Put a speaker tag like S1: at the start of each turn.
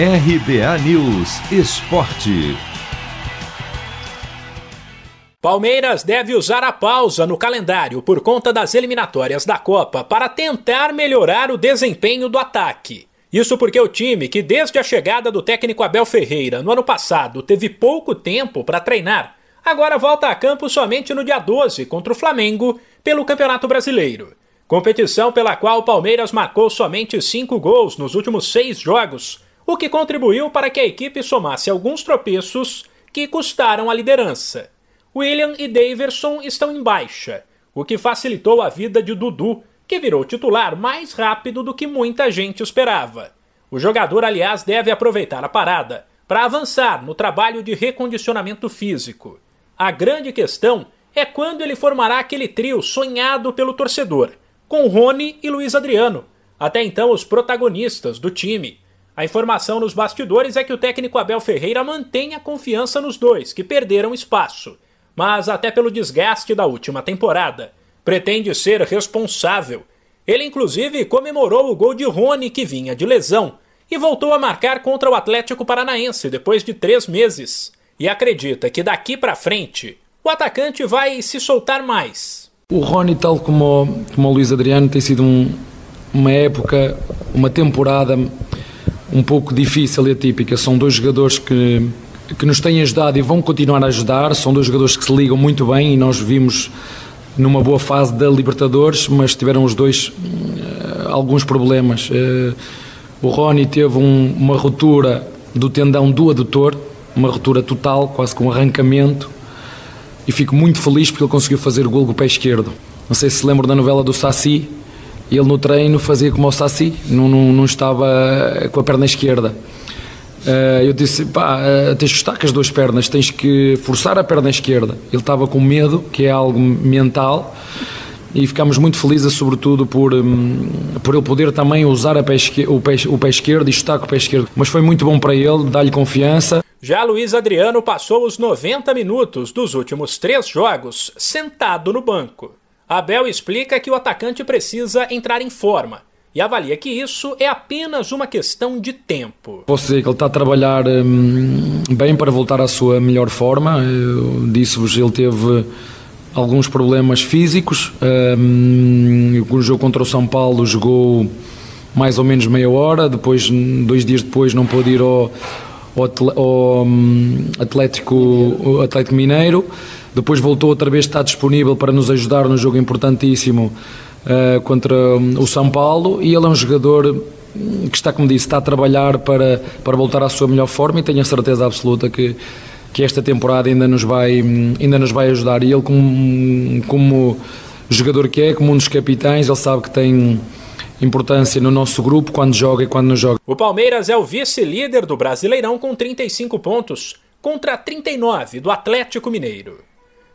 S1: RBA News Esporte.
S2: Palmeiras deve usar a pausa no calendário por conta das eliminatórias da Copa para tentar melhorar o desempenho do ataque. Isso porque o time, que desde a chegada do técnico Abel Ferreira no ano passado teve pouco tempo para treinar, agora volta a campo somente no dia 12 contra o Flamengo pelo Campeonato Brasileiro. Competição pela qual o Palmeiras marcou somente cinco gols nos últimos seis jogos, o que contribuiu para que a equipe somasse alguns tropeços que custaram a liderança. William e Daverson estão em baixa, o que facilitou a vida de Dudu, que virou titular mais rápido do que muita gente esperava. O jogador, aliás, deve aproveitar a parada para avançar no trabalho de recondicionamento físico. A grande questão é quando ele formará aquele trio sonhado pelo torcedor, com Rony e Luiz Adriano, até então os protagonistas do time. A informação nos bastidores é que o técnico Abel Ferreira mantém a confiança nos dois, que perderam espaço, mas até pelo desgaste da última temporada pretende ser responsável. Ele, inclusive, comemorou o gol de Rony, que vinha de lesão, e voltou a marcar contra o Atlético Paranaense depois de três meses. E acredita que daqui para frente o atacante vai se soltar mais.
S3: O Rony, tal como, como o Luiz Adriano, tem sido um, uma época, uma temporada um pouco difícil e atípica. São dois jogadores que, que nos têm ajudado e vão continuar a ajudar. São dois jogadores que se ligam muito bem e nós vimos numa boa fase da Libertadores, mas tiveram os dois uh, alguns problemas. Uh, o Rony teve um, uma ruptura do tendão do adutor, uma ruptura total, quase com um arrancamento, e fico muito feliz porque ele conseguiu fazer o gol com o pé esquerdo. Não sei se se lembram da novela do Saci, ele no treino fazia como o Saci, não, não, não estava com a perna esquerda. Uh, eu disse, pá, uh, tens que estar com as duas pernas, tens que forçar a perna esquerda. Ele estava com medo, que é algo mental, e ficámos muito felizes, sobretudo, por, um, por ele poder também usar pé o, pé, o pé esquerdo e estar com o pé esquerdo. Mas foi muito bom para ele, dar-lhe confiança.
S2: Já Luiz Adriano passou os 90 minutos dos últimos três jogos sentado no banco. Abel explica que o atacante precisa entrar em forma e avalia que isso é apenas uma questão de tempo.
S3: Posso dizer que ele está a trabalhar hum, bem para voltar à sua melhor forma. Disse-vos, ele teve alguns problemas físicos. Hum, o jogo contra o São Paulo jogou mais ou menos meia hora, depois, dois dias depois, não pôde ir ao, ao hum, Atlético, Atlético Mineiro. Depois voltou outra vez, está disponível para nos ajudar no jogo importantíssimo uh, contra o São Paulo e ele é um jogador que está, como disse, está a trabalhar para, para voltar à sua melhor forma e tenho a certeza absoluta que, que esta temporada ainda nos vai, ainda nos vai ajudar. E ele, como, como jogador que é, como um dos capitães, ele sabe que tem importância no nosso grupo quando joga e quando não joga.
S2: O Palmeiras é o vice-líder do Brasileirão com 35 pontos contra 39 do Atlético Mineiro.